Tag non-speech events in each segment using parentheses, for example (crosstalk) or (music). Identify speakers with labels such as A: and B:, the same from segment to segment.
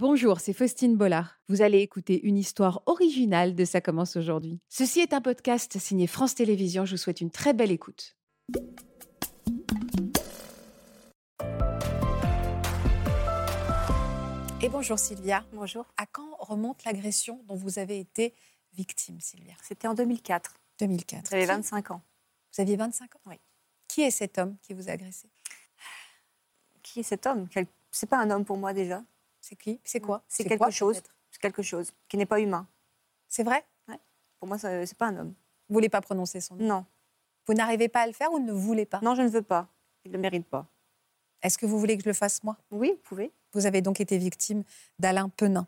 A: Bonjour, c'est Faustine Bollard. Vous allez écouter une histoire originale de Ça commence aujourd'hui. Ceci est un podcast signé France Télévisions. Je vous souhaite une très belle écoute. Et bonjour Sylvia.
B: Bonjour.
A: À quand remonte l'agression dont vous avez été victime, Sylvia?
B: C'était en 2004.
A: 2004.
B: J'avais
A: Qui-
B: 25 ans.
A: Vous aviez 25 ans?
B: Oui.
A: Qui est cet homme qui vous a agressé?
B: Qui est cet homme? C'est pas un homme pour moi déjà.
A: C'est qui? C'est quoi?
B: C'est quelque
A: quoi,
B: chose. C'est quelque chose qui n'est pas humain.
A: C'est vrai?
B: Pour moi, c'est pas un homme.
A: Vous voulez pas prononcer son nom?
B: Non.
A: Vous n'arrivez pas à le faire ou ne voulez pas?
B: Non, je ne veux pas. Il ne le mérite pas.
A: Est-ce que vous voulez que je le fasse moi?
B: Oui, vous pouvez.
A: Vous avez donc été victime d'Alain Penin.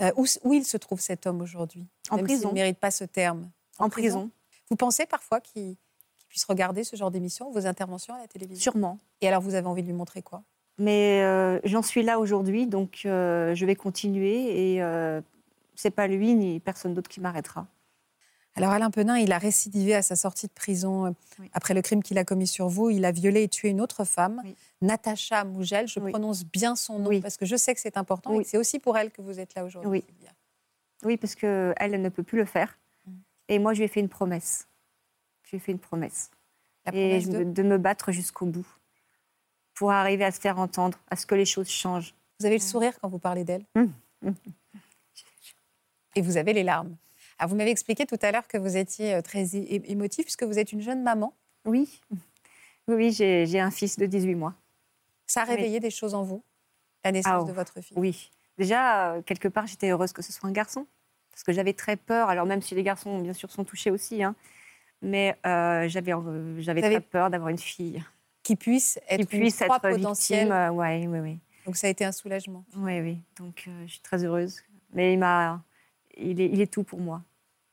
A: Euh, où, où il se trouve cet homme aujourd'hui?
B: En
A: Même
B: prison.
A: s'il ne mérite pas ce terme.
B: En, prison.
A: Vous pensez parfois qu'il qu'il puisse regarder ce genre d'émission, vos interventions à la télévision?
B: Sûrement.
A: Et alors vous avez envie de lui montrer quoi?
B: Mais euh, j'en suis là aujourd'hui, donc euh, je vais continuer et euh, c'est pas lui ni personne d'autre qui m'arrêtera.
A: Alors Alain Penin, il a récidivé à sa sortie de prison euh,
B: Oui.
A: après le crime qu'il a commis sur vous. Il a violé et tué une autre femme,
B: Oui.
A: Natacha Mougel. Je
B: Oui.
A: prononce bien son nom parce que je sais que c'est important et c'est aussi pour elle que vous êtes là aujourd'hui.
B: Oui. Parce que elle, ne peut plus le faire.
A: Mm.
B: Et moi, je lui ai fait une promesse. Je lui ai fait une promesse.
A: La
B: et
A: promesse de
B: me battre jusqu'au bout pour arriver à se faire entendre, à ce que les choses changent.
A: Vous avez le sourire quand vous parlez d'elle?
B: Hum.
A: Et vous avez les larmes. Vous m'avez expliqué tout à l'heure que vous étiez euh, très émotif puisque vous êtes une jeune maman.
B: Oui, oui, j'ai un fils de 18 mois.
A: Ça a réveillé des choses en vous, la naissance
B: Ah, oh.
A: de votre fille?
B: Oui. Déjà, euh, quelque part, j'étais heureuse que ce soit un garçon. Parce que j'avais très peur. Alors, même si les garçons, bien sûr, sont touchés aussi. hein, mais euh, j'avais euh, j'avais très peur d'avoir une fille
A: Qui puisse être
B: qui puisse
A: une proie
B: être
A: potentielle.
B: victime. euh, ouais, oui, oui.
A: Donc ça a été un soulagement.
B: Oui, oui. Donc, euh, je suis très heureuse. Mais il, m'a, il, est, il est tout pour moi.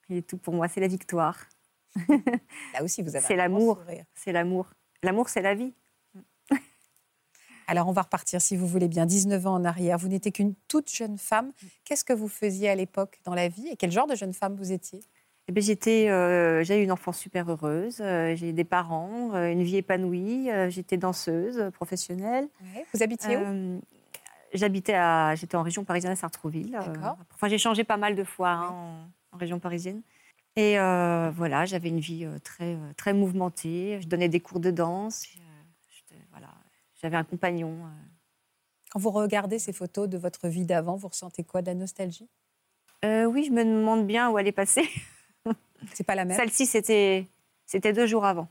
B: Il est tout pour moi. C'est la victoire.
A: Là aussi, vous avez
B: C'est l'amour. C'est l'amour. L'amour, c'est la vie.
A: Alors, on va repartir, si vous voulez bien, 19 ans en arrière. Vous n'étiez qu'une toute jeune femme. Qu'est-ce que vous faisiez à l'époque dans la vie et quel genre de jeune femme vous étiez?
B: Eh j'étais, euh, j'ai eu une enfance super heureuse. euh, j'ai des parents, euh, une vie épanouie. j'étais danseuse professionnelle.
A: Vous habitiez où?
B: J'habitais à, j'étais en région parisienne à Sartrouville. enfin, j'ai changé pas mal de fois hein, en, en région parisienne. Et voilà, j'avais une vie très, très mouvementée. Je donnais des cours de danse. voilà, j'avais un compagnon.
A: Quand vous regardez ces photos de votre vie d'avant, vous ressentez quoi De la nostalgie?
B: Euh, oui, je me demande bien où elle est passée. (laughs)
A: C'est pas la même
B: Celle-ci, c'était, c'était deux jours avant.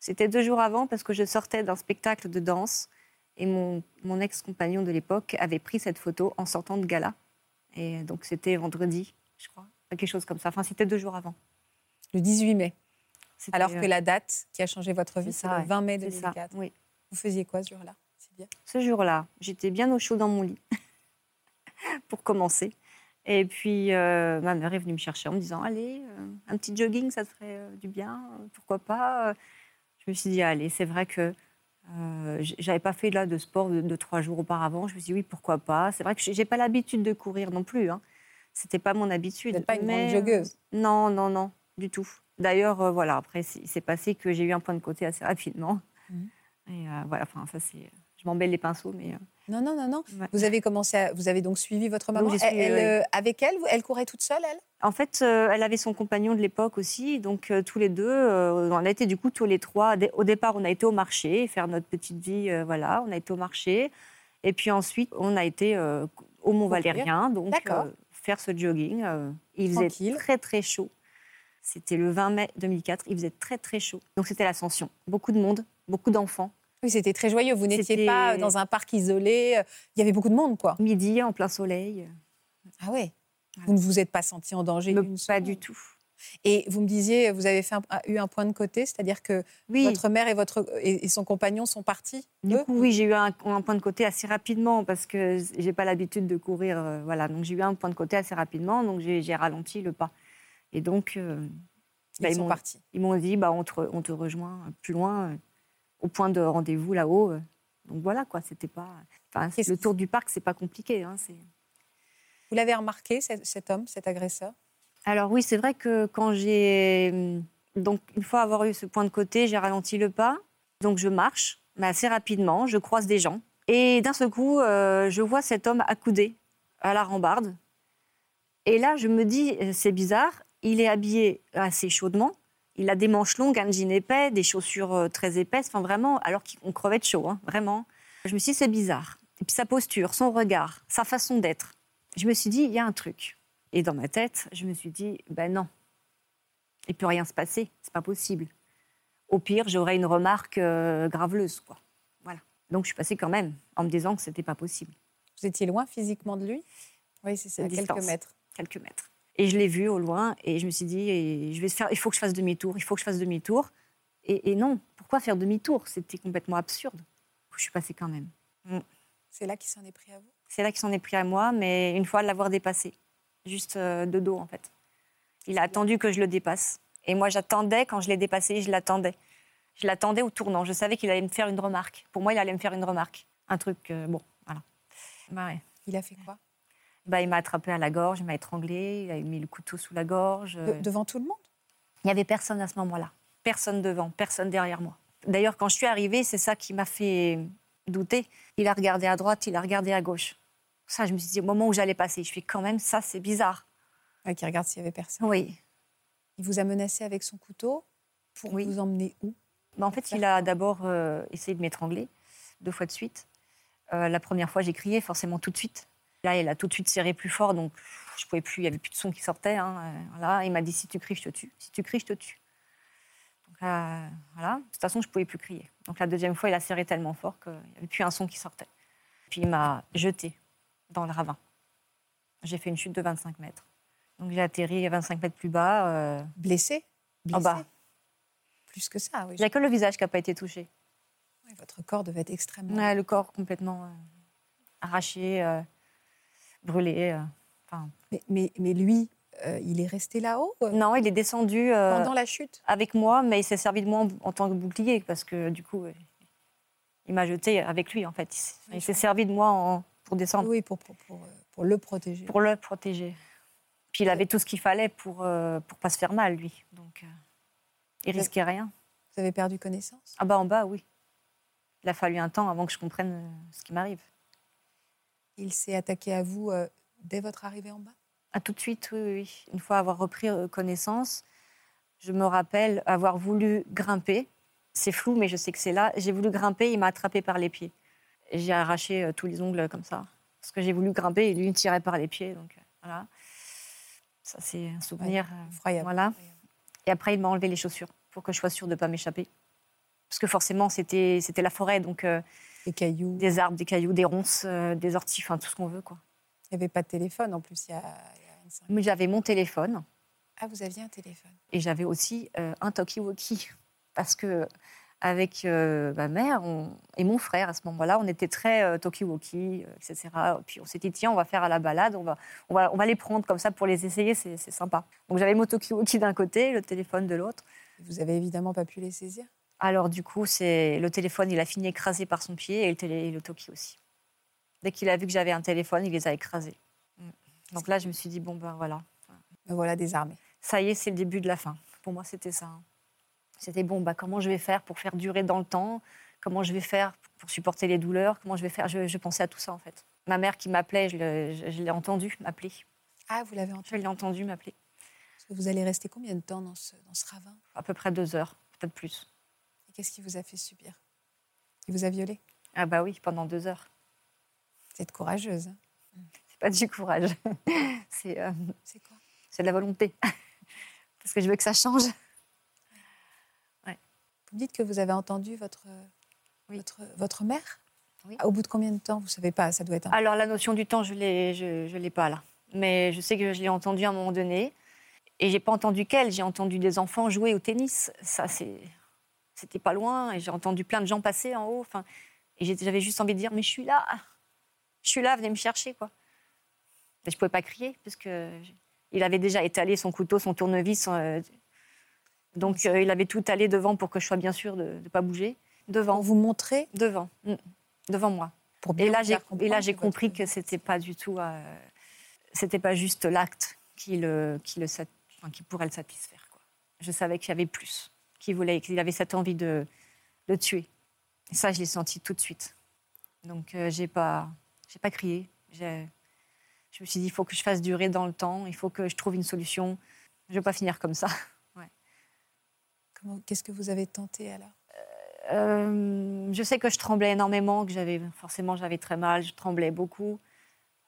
B: C'était deux jours avant parce que je sortais d'un spectacle de danse et mon, mon ex-compagnon de l'époque avait pris cette photo en sortant de gala. Et donc, c'était vendredi, je crois. Quelque chose comme ça. Enfin, c'était deux jours avant.
A: Le 18 mai. Alors
B: euh,
A: que la date qui a changé votre vie,
B: c'est
A: le
B: ouais.
A: 20 mai
B: c'est ça,
A: 2004.
B: oui.
A: Vous faisiez quoi ce jour-là,
B: Ce jour-là, j'étais bien au chaud dans mon lit, (laughs) pour commencer. Et puis, euh, ma mère est venue me chercher en me disant Allez, euh, un petit jogging, ça te ferait euh, du bien, pourquoi pas Je me suis dit Allez, c'est vrai que euh, j'avais pas fait là de sport de, de trois jours auparavant. Je me suis dit Oui, pourquoi pas C'est vrai que j'ai pas l'habitude de courir non plus. Hein. C'était pas mon habitude.
A: Vous pas une
B: Mais,
A: grande joggeuse.
B: Non, non, non, du tout. D'ailleurs, euh, voilà, après, il s'est passé que j'ai eu un point de côté assez rapidement. Et euh, voilà, enfin, ça, c'est. Je m'embelle les pinceaux, mais.
A: Non, non, non, non.
B: Ouais.
A: Vous avez commencé, à- vous avez donc suivi votre maman.
B: j'ai
A: Elle-
B: suivi,
A: elle,
B: oui.
A: euh, avec elle, elle courait toute seule, elle?
B: En fait, euh, elle avait son compagnon de l'époque aussi, donc euh, tous les deux, euh, on a été du coup tous les trois. Au départ, on a été au marché, faire notre petite vie, voilà, on a été au marché. Et puis ensuite, on a été au Mont. Valérien, donc faire ce jogging. il faisait
A: Tranquille.
B: très très chaud. C'était le 20 mai 2004, il faisait très très chaud. Donc c'était l'ascension. Beaucoup de monde, beaucoup d'enfants.
A: Oui, c'était très joyeux. Vous n'étiez pas dans un parc isolé. euh, Il y avait beaucoup de monde, quoi.
B: Midi, en plein soleil.
A: Ah ouais.
B: Voilà.
A: Vous ne vous êtes pas senti en danger
B: Me- pas
A: seconde.
B: du tout.
A: Et vous me disiez, vous avez fait un- eu un point de côté, c'est-à-dire que
B: Oui.
A: votre mère et, votre, et, son compagnon sont partis.
B: Du
A: eux
B: coup, oui, j'ai eu un, un point de côté assez rapidement parce que j'ai pas l'habitude de courir. euh, voilà, donc j'ai eu un point de côté assez rapidement, donc j'ai ralenti le pas. Et donc, euh,
A: ils
B: bah, ils
A: sont
B: m'ont-
A: partis.
B: ils m'ont dit, bah, on, te, on te rejoint plus loin, au point de rendez-vous là-haut. euh. Donc voilà, quoi, c'était pas. Enfin, le tour du parc, c'est pas compliqué. hein,
A: Vous l'avez remarqué, cet, cet homme, cet agresseur?
B: Alors oui, c'est vrai que quand j'ai hum, donc une fois avoir eu ce point de côté, j'ai ralenti le pas. Donc je marche, mais assez rapidement, je croise des gens et d'un seul coup, euh, je vois cet homme accoudé à la rambarde. Et là, je me dis, euh, c'est bizarre, il est habillé assez chaudement. Il a des manches longues, un jean épais, des chaussures euh, très épaisses, enfin vraiment, alors qu'on crevait de chaud, hein, vraiment. Je me suis dit, c'est bizarre. Et puis sa posture, son regard, sa façon d'être. Je me suis dit, il y a un truc. Et dans ma tête, je me suis dit, ben non, il peut rien se passer, c'est pas possible. Au pire, j'aurais une remarque euh, graveleuse, quoi. Voilà. Donc je suis passée quand même en me disant que c'était pas possible.
A: Vous étiez loin physiquement de lui? Oui, c'est ça,
B: Une
A: quelques mètres.
B: quelques mètres. Et je l'ai vu au loin et je me suis dit, et je vais faire, il faut que je fasse demi-tour, il faut que je fasse demi-tour. Et, et non, pourquoi faire demi-tour? C'était complètement absurde. Je suis passée quand même.
A: C'est là qu'il s'en est pris à vous?
B: C'est là qu'il s'en est pris à moi, mais une fois l'avoir dépassé, juste euh, de dos en fait. Il a attendu que je le dépasse. Et moi, j'attendais, quand je l'ai dépassé, je l'attendais. Je l'attendais au tournant. Je savais qu'il allait me faire une remarque. Pour moi, il allait me faire une remarque. Un truc, euh, bon, voilà. Bah ouais.
A: Il a fait quoi?
B: Bah, il m'a attrapé à la gorge, il m'a étranglé, il a mis le couteau sous la gorge.
A: De- Devant tout le monde?
B: Il n'y avait personne à ce moment-là. Personne devant, personne derrière moi. D'ailleurs, quand je suis arrivée, c'est ça qui m'a fait douter. Il a regardé à droite, il a regardé à gauche. Ça, je me suis dit, au moment où j'allais passer, je fais quand même, ça, c'est bizarre.
A: Ouais, Qui regarde s'il y avait personne.
B: Oui.
A: Il vous a menacé avec son couteau pour
B: Oui.
A: vous emmener où?
B: Mais en fait, il a d'abord euh, essayé de m'étrangler, deux fois de suite. Euh, la première fois, j'ai crié, forcément tout de suite. Là, il a tout de suite serré plus fort, donc je pouvais plus, il n'y avait plus de son qui sortait. hein, euh, voilà. Il m'a dit, si tu cries, je te tue. Si tu cries, je te tue. Donc là, voilà. De toute façon, je ne pouvais plus crier. Donc la deuxième fois, il a serré tellement fort qu'il n'y avait plus un son qui sortait. Puis il m'a jeté dans le ravin. J'ai fait une chute de 25 mètres. Donc j'ai atterri à 25 mètres plus bas. euh,
A: Blessé?
B: En bas.
A: Plus que ça, oui.
B: Il n'y a que le visage qui n'a pas été touché.
A: Oui, Votre corps devait être extrêmement...
B: Ouais, le corps complètement euh, arraché, euh, brûlé. euh, enfin.
A: Mais, mais, mais lui, euh, il est resté là-haut euh,
B: non, il est descendu euh,
A: pendant la chute?
B: avec moi, mais il s'est servi de moi en, en tant que bouclier parce que du coup, il m'a jeté avec lui en fait. Il s'est- Il servi de moi en- pour descendre,
A: Oui, pour, pour, pour, pour le protéger.
B: pour le protéger. Puis il avait tout ce qu'il fallait pour pour pas se faire mal lui, donc euh, il risquait rien.
A: Vous avez perdu connaissance?
B: Ah bah en bas, oui. Il a fallu un temps avant que je comprenne ce qui m'arrive.
A: Il s'est attaqué à vous euh, dès votre arrivée en bas?
B: Ah, tout de suite, oui. Une fois avoir repris euh, connaissance, je me rappelle avoir voulu grimper. C'est flou, mais je sais que c'est là. J'ai voulu grimper, il m'a attrapé par les pieds. J'ai arraché euh, tous les ongles comme ça. Parce que j'ai voulu grimper et lui il me tirait par les pieds. Donc euh, voilà. Ça, c'est un souvenir. euh,
A: Effroyable.
B: voilà. Et après, il m'a enlevé les chaussures pour que je sois sûre de ne pas m'échapper. Parce que forcément, c'était c'était la forêt. Donc
A: Des cailloux.
B: des arbres, des cailloux, des ronces, euh, des orties, enfin tout ce qu'on veut. quoi.
A: Il n'y avait pas de téléphone en plus il y a, il y a 25
B: Mais j'avais mon téléphone.
A: Ah, vous aviez un téléphone
B: Et j'avais aussi euh, un talkie-walkie. Parce que avec euh, ma mère on- et mon frère, à ce moment-là, on était très euh, talkie-walkie, euh, etc. Puis on s'est dit, tiens, on va faire à la balade, on va, on va, on va les prendre comme ça pour les essayer, c'est c'est sympa. Donc j'avais mon talkie-walkie d'un côté, le téléphone de l'autre.
A: Vous avez évidemment pas pu les saisir
B: Alors du coup, c'est le téléphone, il a fini écrasé par son pied et le, télé, le talkie aussi. Dès qu'il a vu que j'avais un téléphone, il les a écrasés. Mm. Donc là, je me suis dit, bon ben voilà,
A: Me voilà désarmé.
B: ça y est, c'est le début de la fin. Pour moi, c'était ça. hein. C'était bon, bah, comment je vais faire pour faire durer dans le temps? Comment je vais faire pour supporter les douleurs? Comment je vais faire? Je, je pensais à tout ça, en fait. Ma mère qui m'appelait, je, je- je l'ai entendu m'appeler.
A: Ah, vous l'avez
B: Je
A: entendu
B: l'ai entendu m'appeler.
A: Vous allez rester combien de temps dans ce, dans ce ravin?
B: À peu près deux heures, peut-être plus.
A: Qu'est-ce qui vous a fait subir? Il vous a violé?
B: Ah bah oui, pendant deux heures.
A: Vous êtes courageuse. hein?
B: C'est pas du courage. (laughs) c'est euh,
A: C'est quoi?
B: c'est de la volonté. (laughs) Parce que je veux que ça change.
A: Vous me dites que vous avez entendu votre,
B: Oui.
A: votre, votre mère?
B: Oui.
A: Au bout de combien de temps? Vous savez pas, ça doit être un...
B: Alors la notion du temps, je l'ai, je, je l'ai pas là. Mais je sais que je l'ai entendu à un moment donné. Et j'ai pas entendu qu'elle, j'ai entendu des enfants jouer au tennis. Ça, c'est, c'était pas loin. Et j'ai entendu plein de gens passer en haut. Enfin, et j'avais juste envie de dire, mais je suis là, je suis là, venez me chercher, quoi. Et je pouvais pas crier parce que il avait déjà étalé son couteau, son tournevis. euh, donc euh, il avait tout allé devant pour que je sois bien sûre de ne pas bouger.
A: Pour
B: Devant,
A: vous montrer
B: devant, mm, devant moi.
A: pour
B: Et là, j'ai, et là, compris que c'était pas du tout, euh, c'était pas juste l'acte qui le, qui le, qui pourrait le satisfaire. Quoi. Je savais qu'il y avait plus, qu'il voulait, qu'il avait cette envie de le tuer. Et ça, je l'ai senti tout de suite. Donc, euh, j'ai pas, j'ai pas crié. J'ai- Je me suis dit, il faut que je fasse durer dans le temps, il faut que je trouve une solution. Je ne vais pas finir comme ça. (laughs)
A: Qu'est-ce que vous avez tenté alors?
B: Euh, Je sais que je tremblais énormément, que j'avais forcément j'avais très mal, je tremblais beaucoup,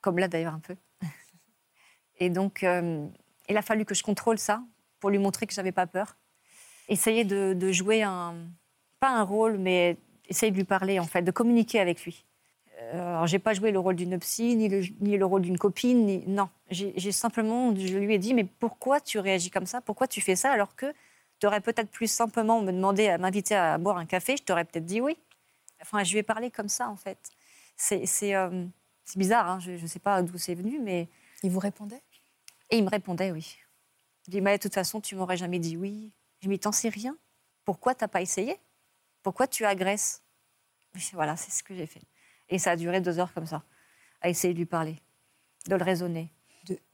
B: comme là d'ailleurs un peu. (laughs) Et donc, euh, il a fallu que je contrôle ça pour lui montrer que j'avais pas peur. Essayer de, jouer un, pas un rôle, mais essayer de lui parler en fait, de communiquer avec lui. Euh, alors, j'ai pas joué le rôle d'une psy, ni le, ni le rôle d'une copine, ni, non. J'ai simplement, je lui ai dit, mais pourquoi tu réagis comme ça? Pourquoi tu fais ça? Alors que tu aurais peut-être plus simplement me demandé à m'inviter à boire un café, je t'aurais peut-être dit oui. Enfin, je lui ai parlé comme ça, en fait. C'est euh, bizarre, hein, je ne sais pas d'où c'est venu, mais...
A: Il vous répondait?
B: Et il me répondait oui. Il dit, mais de toute façon, tu m'aurais jamais dit oui. Je me dis, t'en sais rien Pourquoi t'as pas essayé? Pourquoi tu agresses? Voilà, c'est ce que j'ai fait. Et ça a duré deux heures comme ça, à essayer de lui parler, de le raisonner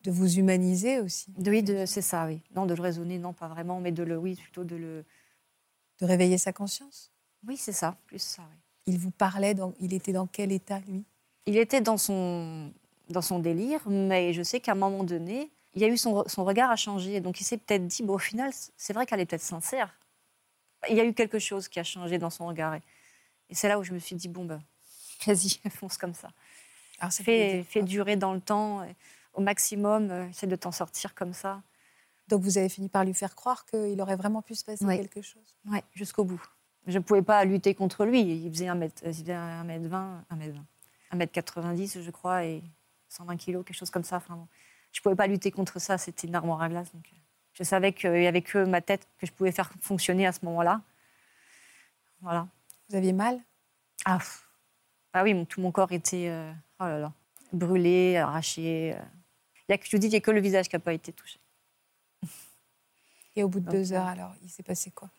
A: de, vous humaniser aussi.
B: Oui, c'est ça, oui. Non, de le raisonner, non, pas vraiment, mais de le, oui, plutôt de le.
A: De réveiller sa conscience?
B: Oui, c'est ça, plus ça, oui.
A: Il vous parlait, il était dans quel état, lui?
B: Il était dans son, dans son délire, mais je sais qu'à un moment donné, il y a eu son, son regard a changé. Donc il s'est peut-être dit, bon, au final, c'est vrai qu'elle est peut-être sincère. Il y a eu quelque chose qui a changé dans son regard. Et c'est là où je me suis dit, bon, ben, (laughs) vas-y, (laughs) fonce comme ça. Alors, ça fait, fait durer dans le temps au maximum, euh, essaie de t'en sortir comme ça.
A: Donc vous avez fini par lui faire croire qu'il aurait vraiment pu se passer quelque chose?
B: Oui, jusqu'au bout. Je ne pouvais pas lutter contre lui. Il faisait 1 mètre, 1 mètre 20, 1 mètre 20, 1 mètre 90, je crois, et 120 kilos, quelque chose comme ça. Enfin, Je ne pouvais pas lutter contre ça. C'était une armoire à glace. Donc, euh, je savais qu'avec ma tête, que je pouvais faire fonctionner à ce moment-là. Voilà.
A: Vous aviez mal?
B: Ah, ah oui, tout mon corps était euh, oh là là, brûlé, arraché. Il y a, je vous dis, il n'y a que le visage qui n'a pas été touché.
A: Et au bout de deux heures, alors, il s'est passé quoi?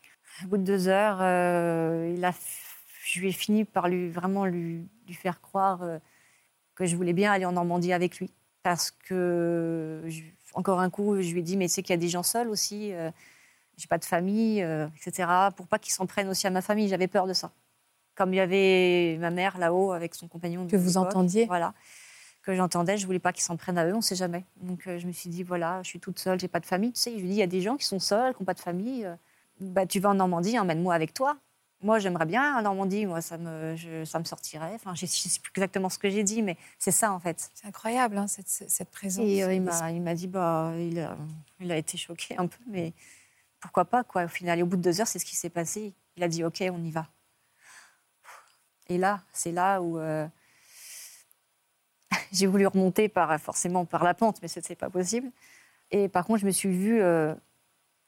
B: Au bout de deux heures, euh, il a, je lui ai fini par lui, vraiment lui, lui faire croire euh, que je voulais bien aller en Normandie avec lui. Parce que, encore un coup, je lui ai dit, mais c'est qu'il y a des gens seuls aussi, euh, j'ai pas de famille, etc. Pour pas qu'ils s'en prennent aussi à ma famille, j'avais peur de ça. Comme il y avait ma mère là-haut avec son compagnon.
A: Que vous entendiez
B: Voilà que j'entendais, je voulais pas qu'ils s'en prennent à eux, on sait jamais. Donc euh, je me suis dit voilà, je suis toute seule, j'ai pas de famille. Tu sais, je lui dis il y a des gens qui sont seuls, qui n'ont pas de famille. Euh, bah tu vas en Normandie, emmène-moi avec toi. Moi j'aimerais bien en Normandie, moi ça me ça me sortirait. Enfin je sais plus exactement ce que j'ai dit, mais c'est ça en fait.
A: C'est incroyable hein, cette, cette, présence.
B: Et euh, il m'a dit bah il a, il a été choqué un peu, mais pourquoi pas quoi. Au final, et au bout de deux heures, c'est ce qui s'est passé. Il a dit ok, on y va. Et là, c'est là où (laughs) j'ai voulu remonter par, forcément par la pente, mais ce n'était pas possible. Et par contre, je me suis vue euh,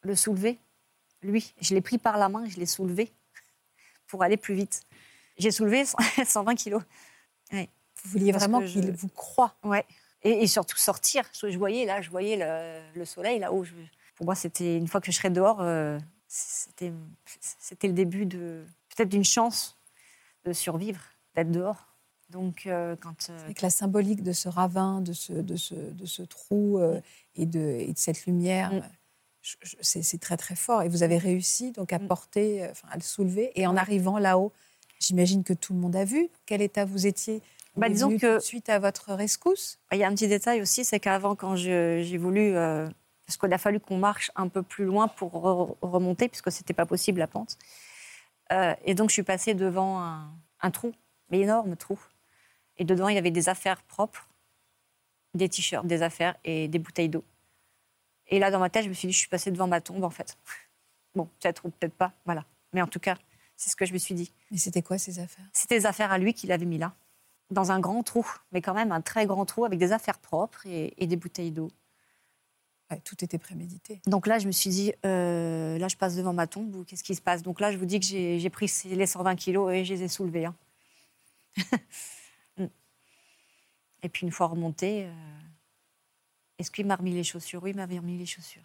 B: le soulever, lui. Je l'ai pris par la main, je l'ai soulevé pour aller plus vite. J'ai soulevé 120 (laughs) kilos.
A: Vous vouliez vraiment qu'il vous croie.
B: Ouais. Et, surtout sortir. Je, voyais là, je voyais le, soleil là-haut. Pour moi, c'était une fois que je serais dehors, euh, c'était le début de peut-être d'une chance de survivre, d'être dehors. Donc, euh, quand.
A: Euh, Avec la symbolique de ce ravin, de ce, de ce, de ce trou euh, et, de, et, de, cette lumière, mm. C'est très très fort. Et vous avez réussi donc à mm. porter, enfin, à le soulever. Et en arrivant là-haut, j'imagine que tout le monde a vu quel état vous étiez.
B: Bah, disons que
A: suite à votre rescousse?
B: Il y a un petit détail aussi, c'est qu'avant, quand j'ai voulu, parce qu'il a fallu qu'on marche un peu plus loin pour remonter, puisque c'était pas possible la pente. et donc je suis passée devant un, un trou, mais énorme trou. Et dedans, il y avait des affaires propres, des t-shirts, des affaires et des bouteilles d'eau. Et là, dans ma tête, je me suis dit, je suis passée devant ma tombe, en fait. Bon, peut-être ou peut-être pas, voilà. Mais en tout cas, c'est ce que je me suis dit.
A: Mais c'était quoi ces affaires?
B: C'était des affaires à lui qu'il avait mis là, dans un grand trou, mais quand même un très grand trou avec des affaires propres et, des bouteilles d'eau.
A: tout était prémédité.
B: Donc là, je me suis dit, euh, là, je passe devant ma tombe ou qu'est-ce qui se passe? Donc là, je vous dis que j'ai pris les 120 kilos et je les ai soulevés. Hein. (laughs) Et puis une fois remonté, euh, est-ce qu'il m'a remis les chaussures Oui, il m'avait remis les chaussures.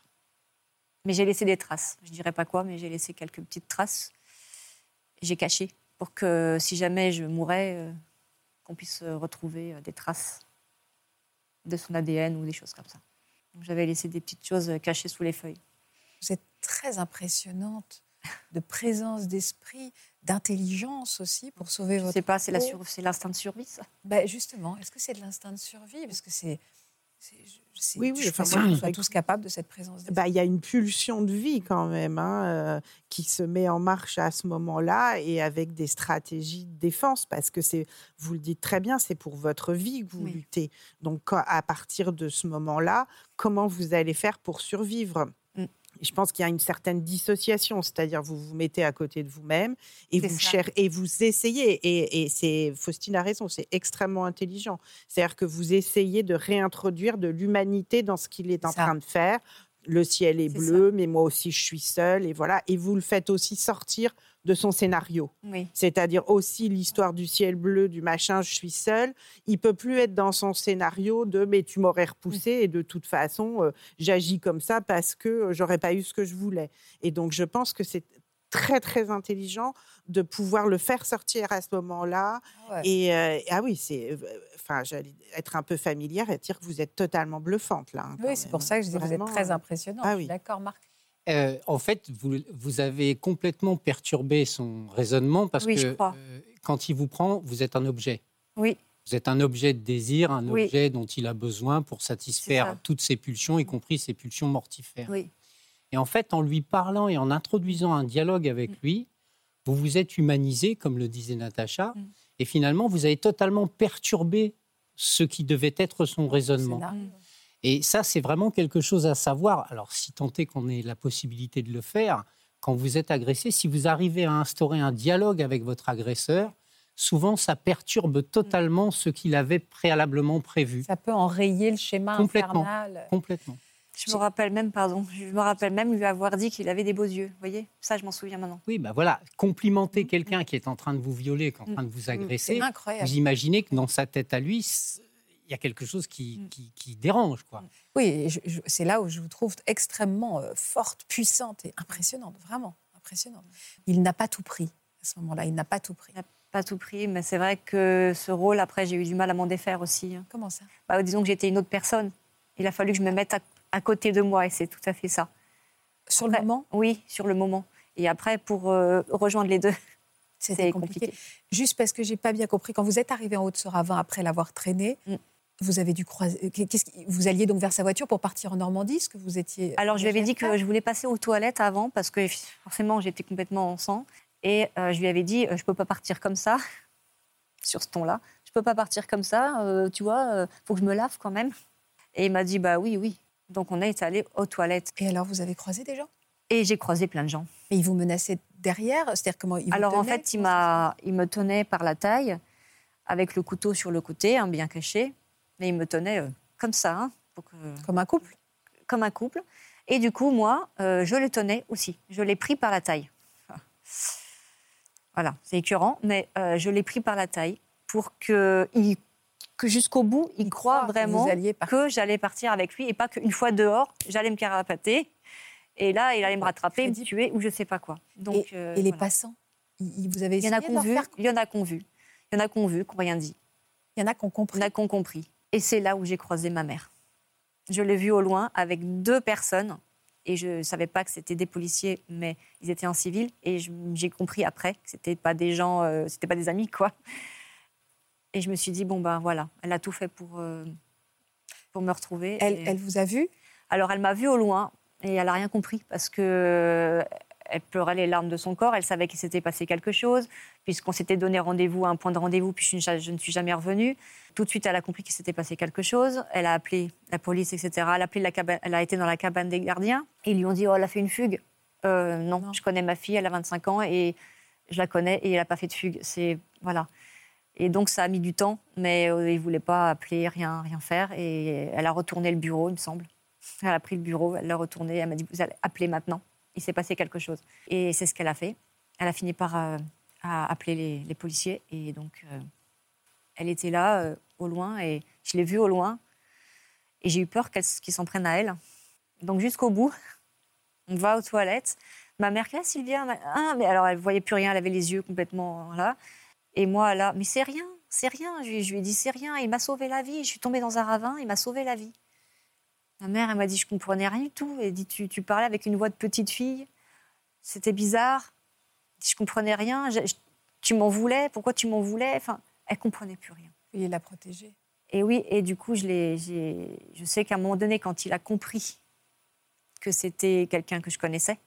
B: Mais j'ai laissé des traces. Je ne dirais pas quoi, mais j'ai laissé quelques petites traces. J'ai caché pour que si jamais je mourais, euh, qu'on puisse retrouver euh, des traces de son ADN ou des choses comme ça. J'avais laissé des petites choses cachées sous les feuilles.
A: Vous êtes très impressionnante de présence d'esprit, d'intelligence aussi pour sauver votre.
B: Je sais pas, c'est l'instinct de survie, ça
A: ben Justement, est-ce que c'est de l'instinct de survie? Parce que c'est oui, oui, enfin, moi, sommes tous capables de cette présence.
C: Bah, il y a une pulsion de vie quand même hein, euh, qui se met en marche à ce moment-là et avec des stratégies de défense parce que c'est, vous le dites très bien, c'est pour votre vie que vous luttez. Donc à partir de ce moment-là, comment vous allez faire pour survivre? Je pense qu'il y a une certaine dissociation, c'est-à-dire vous vous mettez à côté de vous-même et vous cherchez et vous essayez. Et, et c'est Faustine a raison, c'est extrêmement intelligent. C'est-à-dire que vous essayez de réintroduire de l'humanité dans ce qu'il est en train de faire. Le ciel est, bleu, mais moi aussi je suis seule et voilà. Et vous le faites aussi sortir de son scénario. C'est-à-dire aussi l'histoire du ciel bleu, du machin, je suis seule. Il peut plus être dans son scénario de mais tu m'aurais repoussé et de toute façon euh, j'agis comme ça parce que euh, j'aurais pas eu ce que je voulais. Et donc je pense que c'est très très intelligent de pouvoir le faire sortir à ce moment-là. Ah et euh, ah oui, c'est enfin j'allais être un peu familière et dire que vous êtes totalement bluffante là.
A: Hein, oui, c'est pour ça que je dis que vous êtes très impressionnante. Ah, oui. D'accord, Marc.
D: Euh, en fait, vous, vous, avez complètement perturbé son raisonnement parce que euh, quand il vous prend, vous êtes un objet.
B: Oui.
D: Vous êtes un objet de désir, un objet dont il a besoin pour satisfaire toutes ses pulsions, y compris ses pulsions mortifères.
B: Oui.
D: Et en fait, en lui parlant et en introduisant un dialogue avec mm. lui, vous vous êtes humanisé, comme le disait Natacha, mm. et finalement, vous avez totalement perturbé ce qui devait être son raisonnement. Et ça, c'est vraiment quelque chose à savoir. Alors, si tant est qu'on ait la possibilité de le faire, quand vous êtes agressé, si vous arrivez à instaurer un dialogue avec votre agresseur, souvent ça perturbe totalement ce qu'il avait préalablement prévu.
A: Ça peut enrayer le schéma
D: complètement,
A: infernal.
D: Complètement.
B: Je me rappelle même, pardon, je me rappelle même lui avoir dit qu'il avait des beaux yeux. Vous voyez, ça, je m'en souviens maintenant.
D: Oui, ben voilà, complimenter quelqu'un qui est en train de vous violer, qui est en train de vous agresser. Vous imaginez que dans sa tête à lui, y a quelque chose qui, mm. qui, dérange. Quoi.
A: Oui, c'est là où je vous trouve extrêmement euh, forte, puissante et impressionnante, vraiment impressionnante. Il n'a pas tout pris à ce moment-là, il n'a pas tout pris.
B: Il n'a pas tout pris, mais c'est vrai que ce rôle, après, j'ai eu du mal à m'en défaire aussi. Hein.
A: Comment ça?
B: Bah, Disons que j'étais une autre personne. Il a fallu que je me mette à, côté de moi et c'est tout à fait ça.
A: Sur le moment?
B: Oui, sur le moment. Et après, pour euh, rejoindre les deux,
A: c'était compliqué. Juste parce que j'ai pas bien compris, quand vous êtes arrivé en Haute-Seravin après l'avoir traîné, mm. Vous avez dû croiser. Vous alliez donc vers sa voiture pour partir en Normandie ce que vous étiez.
B: Alors, je lui avais dit que je voulais passer aux toilettes avant parce que forcément, j'étais complètement en sang. Et euh, je lui avais dit, euh, je ne peux pas partir comme ça, (laughs) sur ce ton-là. Je ne peux pas partir comme ça, euh, tu vois, il faut que je me lave quand même. Et il m'a dit, bah oui, oui. Donc, on est allé aux toilettes.
A: Et alors, vous avez croisé des gens?
B: Et j'ai croisé plein de gens.
A: Et ils vous menaçaient derrière? C'est-à-dire comment ils
B: Alors, en fait, il, il me tenait par la taille, avec le couteau sur le côté, hein, bien caché. Mais il me tenait euh, comme ça. Hein,
A: comme un couple
B: Comme un couple. Et du coup, moi, euh, je le tenais aussi. Je l'ai pris par la taille. Voilà, c'est écœurant, mais euh, je l'ai pris par la taille pour que, que jusqu'au bout, il, croit vraiment que, j'allais partir avec lui et pas qu'une fois dehors, j'allais me carapater. Et là, il allait me rattraper, me tuer ou je sais pas quoi.
A: Donc, et, les passants vous avez
B: il y en a qu'on vu, il y en a qu'on vu, il y en a qu'on vu, qu'on rien dit.
A: Il y en a qu'on compris.
B: Il y en a qu'on compris. Et c'est là où j'ai croisé ma mère. Je l'ai vue au loin avec deux personnes. Et je ne savais pas que c'était des policiers, mais ils étaient en civil. Et j'ai compris après que ce n'étaient pas des gens, euh, c'était pas des amis, quoi. Et je me suis dit, bon, ben voilà, elle a tout fait pour, euh, pour me retrouver.
A: Elle, elle vous a vu
B: Alors, elle m'a vue au loin et elle n'a rien compris parce que elle pleurait les larmes de son corps, elle savait qu'il s'était passé quelque chose, puisqu'on s'était donné rendez-vous, un point de rendez-vous, puis je, ne suis jamais revenue. Tout de suite, elle a compris qu'il s'était passé quelque chose. Elle a appelé la police, etc. Elle a, appelé la cabane, elle a été dans la cabane des gardiens. Et ils lui ont dit Oh, elle a fait une fugue. Euh, non, je connais ma fille, elle a 25 ans et je la connais et elle n'a pas fait de fugue. C'est voilà. Et donc ça a mis du temps, mais euh, il ne voulait pas appeler, rien, rien faire. Et elle a retourné le bureau, il me semble. Elle a pris le bureau, elle l'a retourné, elle m'a dit Vous allez appeler maintenant il s'est passé quelque chose. Et c'est ce qu'elle a fait. Elle a fini par euh, appeler les, policiers. Et donc, euh, elle était là, euh, au loin, et je l'ai vue au loin. Et j'ai eu peur qu'ils s'en prennent à elle. Donc, jusqu'au bout, (laughs) on va aux toilettes. Ma mère, là, Sylvia, ah, mais alors elle voyait plus rien, elle avait les yeux complètement là. Et moi, là, mais c'est rien, c'est rien. Je, je lui ai dit, c'est rien, il m'a sauvé la vie. Je suis tombée dans un ravin, il m'a sauvé la vie. Ma mère, elle m'a dit, je comprenais rien du tout. Elle dit, tu, tu parlais avec une voix de petite fille. C'était bizarre. Je comprenais rien. tu m'en voulais? Pourquoi tu m'en voulais? Enfin, elle comprenait plus rien.
A: Il la protéger.
B: Et oui, et du coup, je, je sais qu'à un moment donné, quand il a compris que c'était quelqu'un que je connaissais,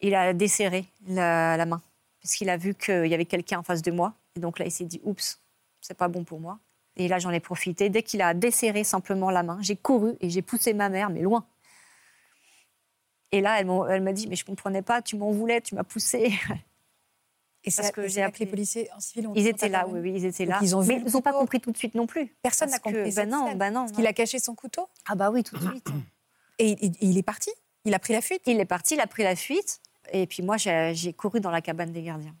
B: il a desserré la, la main. Parce qu'il a vu qu'il y avait quelqu'un en face de moi. Et donc là, il s'est dit, oups, c'est pas bon pour moi. Et là, j'en ai profité. Dès qu'il a desserré simplement la main, j'ai couru et j'ai poussé ma mère, mais loin. Et là, elle m'a dit, mais je comprenais pas, tu m'en voulais, tu m'as poussé.
A: Et c'est
B: Parce
A: que
B: que
A: j'ai appelé les
B: appelé-
A: policiers en civil. ont-
B: Ils étaient là, oui, oui, ils étaient là.
A: ils ont
B: mais ils n'ont pas compris tout de suite non plus.
A: Personne n'a
B: Parce que-
A: compris.
B: Ben non, ben non.
A: Parce qu'il a caché son couteau
B: Ah bah oui, tout de suite. (clears throat)
A: et, et- et il est parti? Il a pris la fuite?
B: Il est parti, il a pris la fuite. Et puis moi, j'ai couru dans la cabane des gardiens.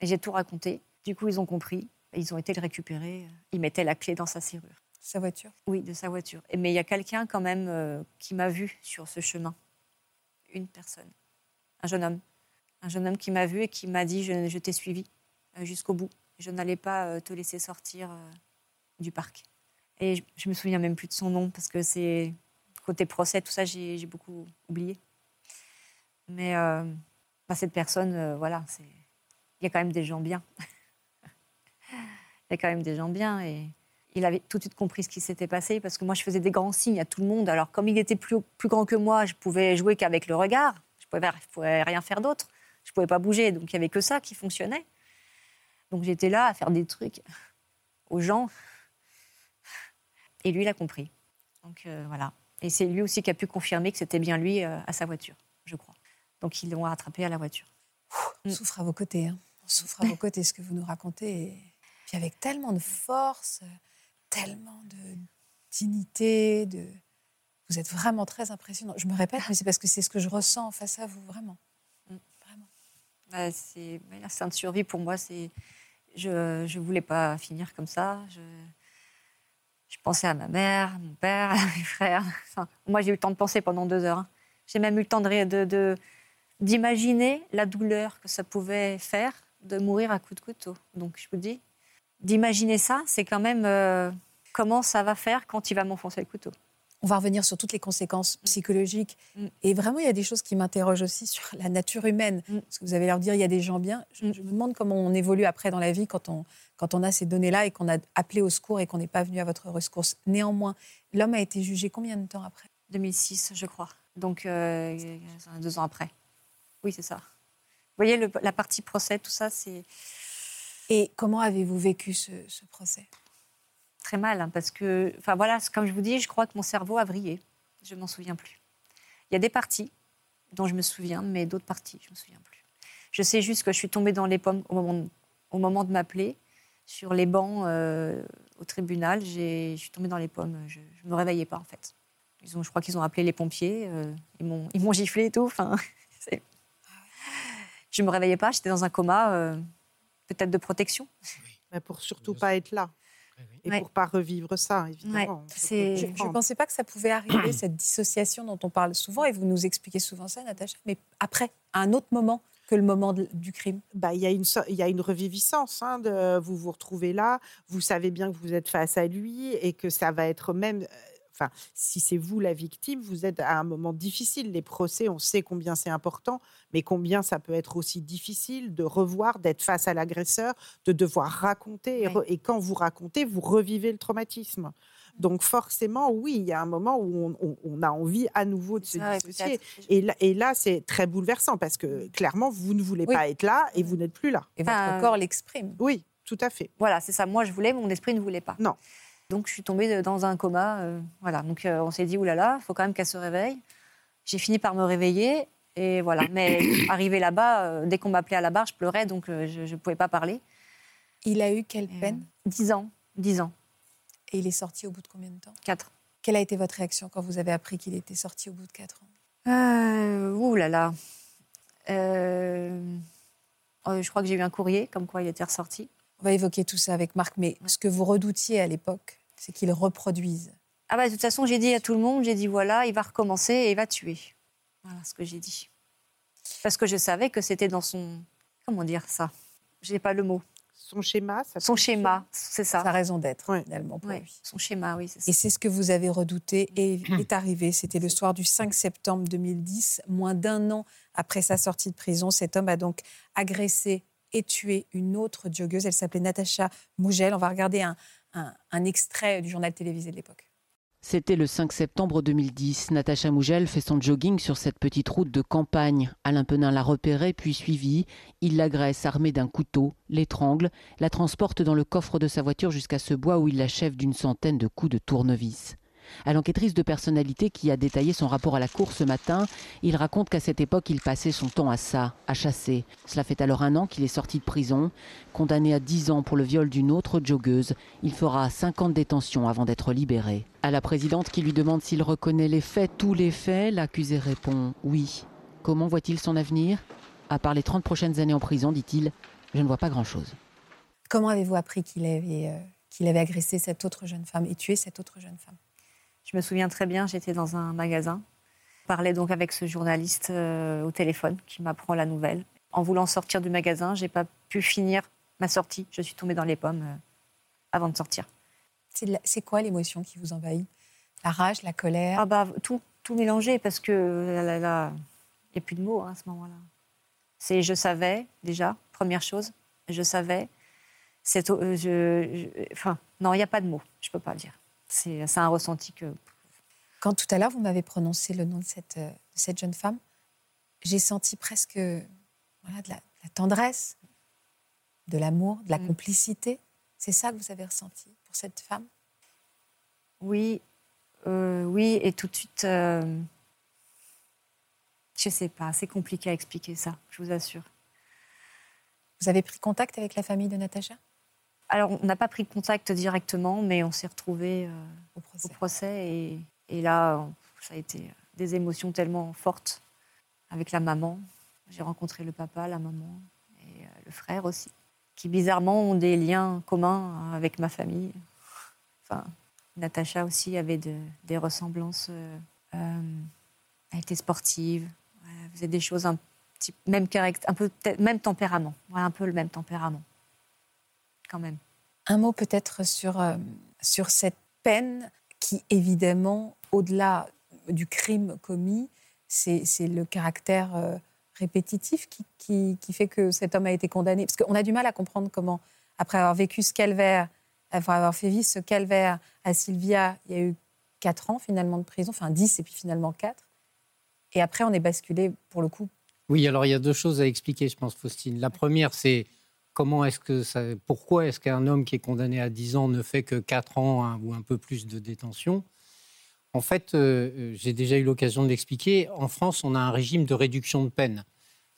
B: Et j'ai tout raconté. Du coup, ils ont compris. Ils ont été le récupérer. Ils mettaient la clé dans sa serrure.
A: Sa voiture?
B: Oui, de sa voiture. Mais il y a quelqu'un quand même euh, qui m'a vu sur ce chemin. Une personne. Un jeune homme. Un jeune homme qui m'a vu et qui m'a dit Je, je t'ai suivi euh, jusqu'au bout. Je n'allais pas euh, te laisser sortir euh, du parc. Et je, je me souviens même plus de son nom parce que c'est côté procès, tout ça, j'ai beaucoup oublié. Mais euh, bah, cette personne, euh, voilà, il y a quand même des gens bien. (laughs) Il y a quand même des gens bien et il avait tout de suite compris ce qui s'était passé parce que moi, je faisais des grands signes à tout le monde. Alors, comme il était plus, plus grand que moi, je pouvais jouer qu'avec le regard. Je ne pouvais, pouvais rien faire d'autre. Je ne pouvais pas bouger. Donc, il n'y avait que ça qui fonctionnait. Donc, j'étais là à faire des trucs aux gens. Et lui, il a compris. Donc, euh, voilà. Et c'est lui aussi qui a pu confirmer que c'était bien lui euh, à sa voiture, je crois. Donc, ils l'ont rattrapé à la voiture.
A: On souffre à vos côtés. hein. On souffre à vos côtés, ce que vous nous racontez. Puis avec tellement de force, tellement de dignité, de... vous êtes vraiment très impressionnant. Je me répète, mais c'est parce que c'est ce que je ressens face à vous, vraiment.
B: Mm.
A: Vraiment.
B: Bah, c'est mais la sainte survie pour moi. C'est je je voulais pas finir comme ça. Je je pensais à ma mère, à mon père, (laughs) à mes frères. Enfin, moi, j'ai eu le temps de penser pendant deux heures. hein. J'ai même eu le temps de- d'imaginer la douleur que ça pouvait faire de mourir à coups de couteau. Donc, je vous dis, d'imaginer ça, c'est quand même euh, comment ça va faire quand il va m'enfoncer le couteau.
A: On va revenir sur toutes les conséquences psychologiques.
B: Mm.
A: Et vraiment, il y a des choses qui m'interrogent aussi sur la nature humaine.
B: Mm.
A: Parce que vous avez l'air de dire, il y a des gens bien. Je,
B: Mm.
A: je me demande comment on évolue après dans la vie quand on, quand on a ces données-là et qu'on a appelé au secours et qu'on n'est pas venu à votre rescourse. Néanmoins, l'homme a été jugé combien de temps après?
B: 2006, je crois. Donc, euh, deux ans après. Oui, c'est ça. Vous voyez, le- la partie procès, tout ça, c'est
A: Et comment avez-vous vécu ce, procès?
B: Très mal. hein, parce que, enfin voilà, comme je vous dis, je crois que mon cerveau a vrillé. Je m'en souviens plus. Il y a des parties dont je me souviens, mais d'autres parties, je me souviens plus. Je sais juste que je suis tombée dans les pommes au moment, au moment de m'appeler. Sur les bancs euh, au tribunal, je suis tombée dans les pommes. Je ne me réveillais pas, en fait. Ils ont, je crois qu'ils ont appelé les pompiers. euh, ils m'ont giflé et tout. Enfin, (laughs) je ne me réveillais pas. J'étais dans un coma, euh, peut-être de protection.
C: Mais pour surtout pas être là. Et
B: Ouais.
C: pour pas revivre ça, évidemment.
B: Ouais,
A: Je ne pensais pas que ça pouvait arriver, cette dissociation dont on parle souvent, et vous nous expliquez souvent ça, Natacha, mais après, à un autre moment que le moment de- du crime.
C: bah, il y, a une y a une reviviscence. hein, de, vous vous retrouvez là, vous savez bien que vous êtes face à lui et que ça va être même. Enfin, si c'est vous la victime, vous êtes à un moment difficile. Les procès, on sait combien c'est important, mais combien ça peut être aussi difficile de revoir, d'être face à l'agresseur, de devoir raconter. Et, quand vous racontez, vous revivez le traumatisme. Donc forcément, oui, il y a un moment où on, on- on a envie à nouveau de se dissocier. Et là, et là, c'est très bouleversant parce que clairement, vous ne voulez
A: Oui.
C: pas être là et vous n'êtes plus là.
A: Et votre corps l'exprime.
C: Oui, tout à fait.
B: Voilà, c'est ça. Moi, je voulais, mon esprit ne voulait pas.
C: Non.
B: Donc, je suis tombée dans un coma. euh, voilà. Donc, euh, on s'est dit, oulala, il faut quand même qu'elle se réveille. J'ai fini par me réveiller. Et voilà. Mais (coughs) arrivé là-bas, euh, dès qu'on m'appelait à la barre, je pleurais, donc euh, je ne pouvais pas parler.
A: Il a eu quelle
B: euh,
A: peine?
B: Dix ans. Dix ans.
A: Et il est sorti au bout de combien de temps?
B: Quatre.
A: Quelle a été votre réaction quand vous avez appris qu'il était sorti au bout de 4 ans?
B: Euh, ouh là là. Euh, euh, je crois que j'ai eu un courrier comme quoi il était ressorti.
A: On va évoquer tout ça avec Marc, mais ce que vous redoutiez à l'époque, c'est qu'il reproduise.
B: Ah bah de toute façon, j'ai dit à tout le monde, j'ai dit voilà, il va recommencer et il va tuer. Voilà ce que j'ai dit. Parce que je savais que c'était dans son... Comment dire ça? Je n'ai pas le mot.
C: Son schéma, ça
B: Son schéma, c'est ça.
A: Sa raison d'être,
C: Ouais.
A: finalement, pour
B: Ouais,
A: lui.
B: son schéma, oui, c'est ça.
A: Et c'est ce que vous avez redouté et il (clears throat) est arrivé. C'était le soir du 5 septembre 2010, moins d'un an après sa sortie de prison. Cet homme a donc agressé et tué une autre joggeuse. Elle s'appelait Natacha Mougel. On va regarder un, extrait du journal télévisé de l'époque.
E: C'était le 5 septembre 2010. Natacha Mougel fait son jogging sur cette petite route de campagne. Alain Penin l'a repérée puis suivie. Il l'agresse armé d'un couteau, l'étrangle, la transporte dans le coffre de sa voiture jusqu'à ce bois où il l'achève d'une centaine de coups de tournevis. À l'enquêtrice de personnalité qui a détaillé son rapport à la cour ce matin, il raconte qu'à cette époque, il passait son temps à ça, à chasser. Cela fait alors un an qu'il est sorti de prison. Condamné à 10 ans pour le viol d'une autre joggeuse, il fera 5 ans de détention avant d'être libéré. À la présidente qui lui demande s'il reconnaît les faits, tous les faits, l'accusé répond oui. Comment voit-il son avenir? À part les 30 prochaines années en prison, dit-il, je ne vois pas grand-chose.
A: Comment avez-vous appris qu'il avait, euh, qu'il avait agressé cette autre jeune femme et tué cette autre jeune femme?
B: Je me souviens très bien, j'étais dans un magasin. Je parlais donc avec ce journaliste euh, au téléphone qui m'apprend la nouvelle. En voulant sortir du magasin, j'ai pas pu finir ma sortie. Je suis tombée dans les pommes euh, avant de sortir.
A: C'est quoi l'émotion qui vous envahit? La rage, la colère?
B: Ah bah, tout, tout mélangé parce que il n'y a plus de mots hein, à ce moment-là. C'est je savais déjà, première chose, je savais. C'est, euh, je, enfin, non, il n'y a pas de mots, je ne peux pas le dire. C'est un ressenti que.
A: Quand tout à l'heure, vous m'avez prononcé le nom de cette, euh, de cette jeune femme, j'ai senti presque voilà, de, la, tendresse, de l'amour, de la mm. complicité. C'est ça que vous avez ressenti pour cette femme?
B: Oui, euh, oui, et tout de suite, euh, je ne sais pas, c'est compliqué à expliquer ça, je vous assure.
A: Vous avez pris contact avec la famille de Natacha?
B: Alors, on n'a pas pris contact directement, mais on s'est retrouvés euh, au procès. et, là, ça a été des émotions tellement fortes avec la maman. J'ai rencontré le papa, la maman et euh, le frère aussi, qui bizarrement ont des liens communs avec ma famille. Enfin, Natacha aussi avait des ressemblances. Euh, elle était sportive, elle faisait des choses un petit, même un peu même tempérament, un peu le même tempérament quand même.
A: Un mot peut-être sur, euh, sur cette peine qui, évidemment, au-delà du crime commis, c'est le caractère euh, répétitif qui, qui, fait que cet homme a été condamné. Parce qu'on a du mal à comprendre comment, après avoir vécu ce calvaire, après avoir fait vivre ce calvaire à Sylvia, il y a eu 4 ans finalement de prison, enfin 10 et puis finalement 4. Et après, on est basculé, pour le coup.
D: Oui, alors il y a deux choses à expliquer, je pense, Faustine. La première, c'est comment est-ce que ça, pourquoi est-ce qu'un homme qui est condamné à 10 ans ne fait que 4 ans hein, ou un peu plus de détention? En fait, euh, euh, j'ai déjà eu l'occasion de l'expliquer, en France, on a un régime de réduction de peine.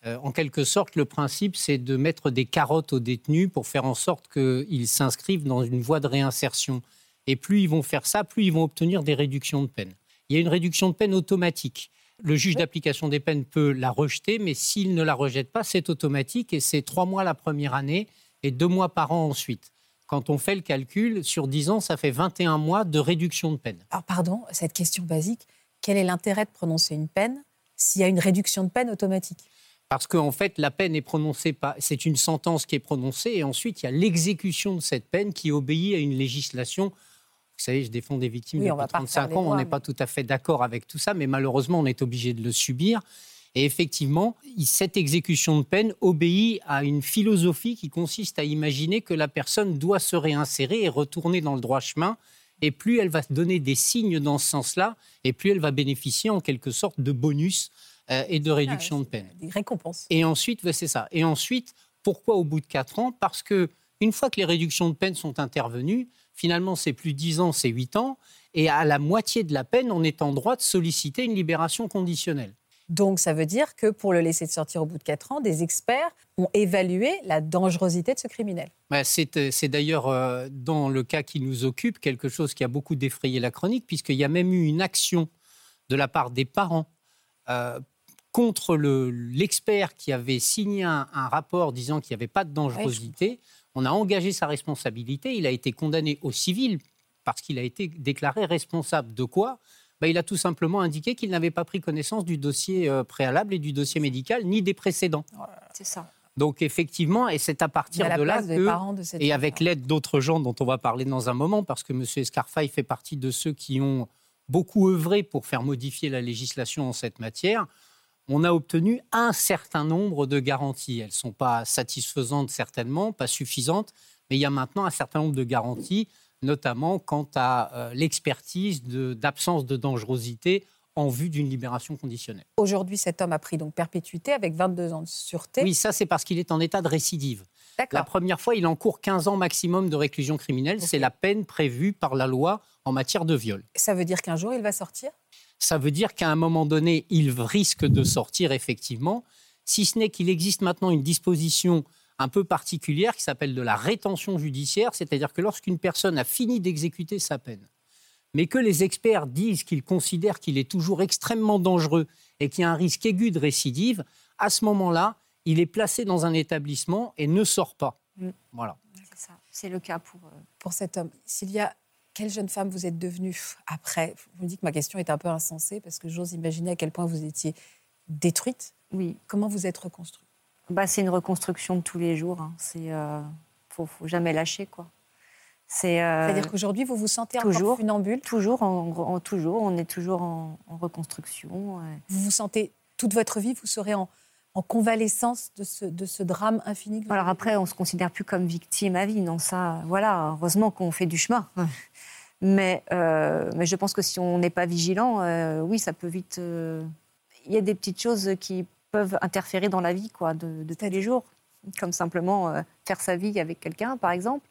D: Euh, en quelque sorte, le principe, c'est de mettre des carottes aux détenus pour faire en sorte qu'ils s'inscrivent dans une voie de réinsertion. Et plus ils vont faire ça, plus ils vont obtenir des réductions de peine. Il y a une réduction de peine automatique. Le juge d'application des peines peut la rejeter, mais s'il ne la rejette pas, c'est automatique et c'est trois mois la première année et deux mois par an ensuite. Quand on fait le calcul, sur dix ans, ça fait 21 mois de réduction de peine.
A: Alors, pardon, cette question basique, quel est l'intérêt de prononcer une peine s'il y a une réduction de peine automatique?
D: Parce qu'en fait, la peine est prononcée, c'est une sentence qui est prononcée, et ensuite, il y a l'exécution de cette peine qui obéit à une législation vous savez, je défends des victimes depuis 35 ans. on n'est pas tout à fait d'accord avec tout ça, mais malheureusement, on est obligé de le subir. Et effectivement, cette exécution de peine obéit à une philosophie qui consiste à imaginer que la personne doit se réinsérer et retourner dans le droit chemin. Et plus elle va donner des signes dans ce sens-là, et plus elle va bénéficier en quelque sorte de bonus euh, et de réduction ah, de peine.
A: Des récompenses.
D: Et ensuite, c'est ça. Et ensuite, pourquoi au bout de 4 ans? Parce que une fois que les réductions de peine sont intervenues, Finalement, c'est plus 10 ans, c'est 8 ans. Et à la moitié de la peine, on est en droit de solliciter une libération conditionnelle.
A: Donc, ça veut dire que pour le laisser sortir au bout de 4 ans, des experts ont évalué la dangerosité de ce criminel.
D: Bah, euh, c'est d'ailleurs, euh, dans le cas qui nous occupe, quelque chose qui a beaucoup défrayé la chronique, puisqu'il y a même eu une action de la part des parents euh, contre l'expert qui avait signé un, rapport disant qu'il n'y avait pas de dangerosité on a engagé sa responsabilité, il a été condamné au civil parce qu'il a été déclaré responsable de quoi? Bah, Il a tout simplement indiqué qu'il n'avait pas pris connaissance du dossier euh, préalable et du dossier médical, ni des précédents.
A: C'est ça.
D: Donc effectivement, et c'est à partir de là que, et avec l'aide d'autres gens dont on va parler dans un moment, parce que M. Escarfaille fait partie de ceux qui ont beaucoup œuvré pour faire modifier la législation en cette matière, on a obtenu un certain nombre de garanties. Elles ne sont pas satisfaisantes certainement, pas suffisantes, mais il y a maintenant un certain nombre de garanties notamment quant à euh, l'expertise d'absence de, dangerosité en vue d'une libération conditionnelle.
A: Aujourd'hui, cet homme a pris donc perpétuité avec 22 ans de sûreté.
D: Oui, ça c'est parce qu'il est en état de récidive. La première fois, il encourt 15 ans maximum de réclusion criminelle. C'est la peine prévue par la loi en matière de viol.
A: Ça veut dire qu'un jour, il va sortir?
D: Ça veut dire qu'à un moment donné, il risque de sortir effectivement, si ce n'est qu'il existe maintenant une disposition un peu particulière qui s'appelle de la rétention judiciaire, c'est-à-dire que lorsqu'une personne a fini d'exécuter sa peine, mais que les experts disent qu'ils considèrent qu'il est toujours extrêmement dangereux et qu'il y a un risque aigu de récidive, à ce moment-là, il est placé dans un établissement et ne sort pas. Mm. Voilà.
B: C'est C'est le cas pour, euh,
A: pour cet homme. Sylvia, quelle jeune femme vous êtes devenue après? Vous me dites que ma question est un peu insensée parce que j'ose imaginer à quel point vous étiez détruite.
B: Oui.
A: Comment vous êtes reconstruite?
B: Bah, C'est une reconstruction de tous les jours. Hein. C'est euh, faut, jamais lâcher. quoi.
A: C'est, euh, à dire qu'aujourd'hui, vous vous sentez toujours, encore funambule?
B: Toujours, en, toujours, on est toujours en, reconstruction.
A: Vous vous sentez toute votre vie, vous serez en, en convalescence de ce, de ce drame infini
B: Alors après, on ne se considère plus comme victime à vie, non, ça, voilà, heureusement qu'on fait du chemin. Mais, euh, mais je pense que si on n'est pas vigilant, euh, oui, ça peut vite... Il y a des petites choses qui peuvent interférer dans la vie quoi, de, de tous les jours, comme simplement euh, faire sa vie avec quelqu'un, par exemple.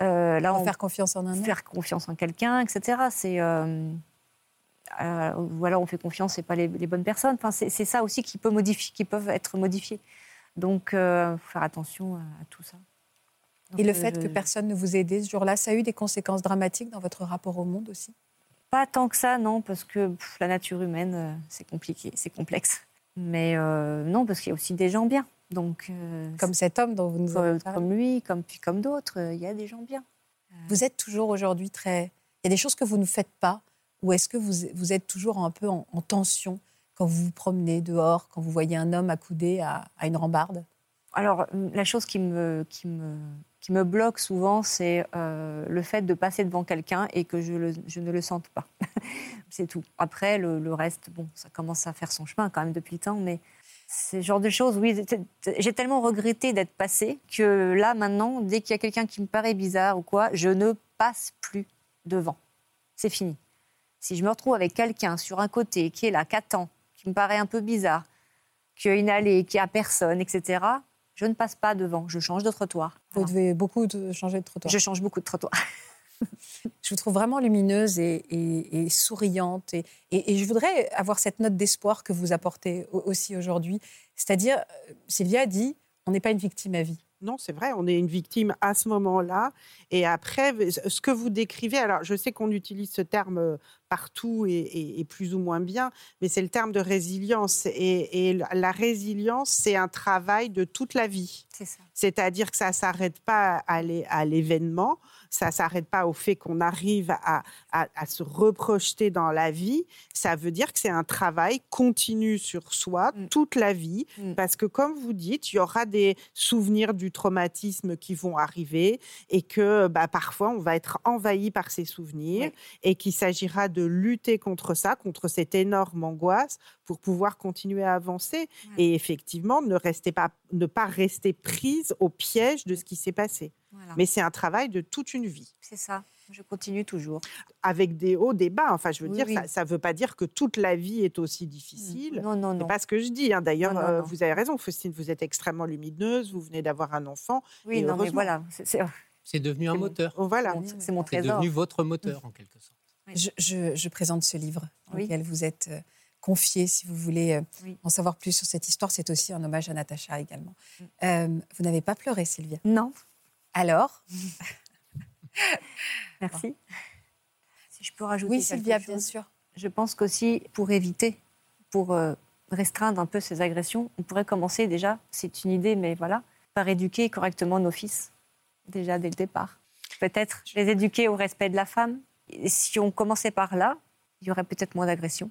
A: Euh, là, on, faire confiance en un
B: autre. Faire confiance en quelqu'un, etc. C'est euh, euh, ou alors on fait confiance, c'est pas les, bonnes personnes. Enfin, c'est ça aussi qui peut modifier, qui peuvent être modifiés. Donc, faire attention à, tout ça.
A: Et le fait que personne ne vous ait aidé ce jour-là, ça a eu des conséquences dramatiques dans votre rapport au monde aussi?
B: Pas tant que ça, non, parce que la nature humaine, c'est compliqué, c'est complexe. Mais euh, non, parce qu'il y a aussi des gens bien. Donc,
A: euh, comme cet homme dont vous nous avez
B: parlé. Comme lui, comme, puis comme d'autres, euh, il y a des gens bien.
A: Vous êtes toujours aujourd'hui très... Il y a des choses que vous ne faites pas ou est-ce que vous, vous, êtes toujours un peu en, tension quand vous vous promenez dehors, quand vous voyez un homme accoudé à, à une rambarde?
B: Alors, la chose qui me, qui me, qui me bloque souvent, c'est le fait de passer devant quelqu'un et que je, ne le sente pas. (laughs) c'est tout. Après, le, reste, bon, ça commence à faire son chemin quand même depuis le temps, mais ce genre de choses, oui, j'ai tellement regretté d'être passé que là, maintenant, dès qu'il y a quelqu'un qui me paraît bizarre ou quoi, je ne passe plus devant. C'est fini. Si je me retrouve avec quelqu'un sur un côté qui est là, qui attend, qui me paraît un peu bizarre, qui a une allée, qui a personne, etc., je ne passe pas devant, je change de trottoir.
A: Vous devez beaucoup changer de trottoir.
B: Je change beaucoup de trottoir. (laughs)
A: je vous trouve vraiment lumineuse et, souriante. Et, et, je voudrais avoir cette note d'espoir que vous apportez aussi aujourd'hui. C'est-à-dire, euh, Sylvia dit, on n'est pas une victime à vie.
C: Non, c'est vrai, on est une victime à ce moment-là. Et après, ce que vous décrivez, alors je sais qu'on utilise ce terme euh, partout et, plus ou moins bien, mais c'est le terme de résilience. Et, la résilience, c'est un travail de toute la vie. C'est ça. C'est-à-dire que ça ne s'arrête pas à l'événement, ça ne s'arrête pas au fait qu'on arrive à, se reprojeter dans la vie. Ça veut dire que c'est un travail continu sur soi mm. toute la vie, mm. parce que comme vous dites, il y aura des souvenirs du traumatisme qui vont arriver et que bah, parfois on va être envahi par ces souvenirs et qu'il s'agira de lutter contre ça, contre cette énorme angoisse pour pouvoir continuer à avancer et effectivement ne, pas, ne pas rester prise au piège de ce qui s'est passé. Mais c'est un travail de toute une vie.
B: C'est ça. Je continue toujours.
C: Avec des hauts, des bas. Enfin, je veux dire, ça ne veut pas dire que toute la vie est aussi difficile.
B: Non, non, non.
C: C'est pas ce que je dis. Hein. D'ailleurs, euh, vous avez raison, Faustine, vous êtes extrêmement lumineuse, vous venez d'avoir un enfant.
B: Oui, non, mais voilà.
D: C'est devenu un moteur.
C: voilà.
B: C'est mon trésor.
D: C'est devenu votre moteur, en quelque sorte.
A: Je, présente ce livre dans lequel vous êtes euh, confié, si vous voulez euh, en savoir plus sur cette histoire. C'est aussi un hommage à Natacha également. Mm. vous n'avez pas pleuré, Sylvia?
B: Non.
A: Alors (laughs)
B: Merci. Si je peux rajouter.
A: Oui, Sylvia, bien sûr.
B: Je pense qu'aussi, pour éviter, pour euh, restreindre un peu ces agressions, on pourrait commencer déjà, c'est une idée, mais voilà, par éduquer correctement nos fils, déjà dès le départ. Peut-être les éduquer au respect de la femme. Et si on commençait par là, il y aurait peut-être moins d'agressions.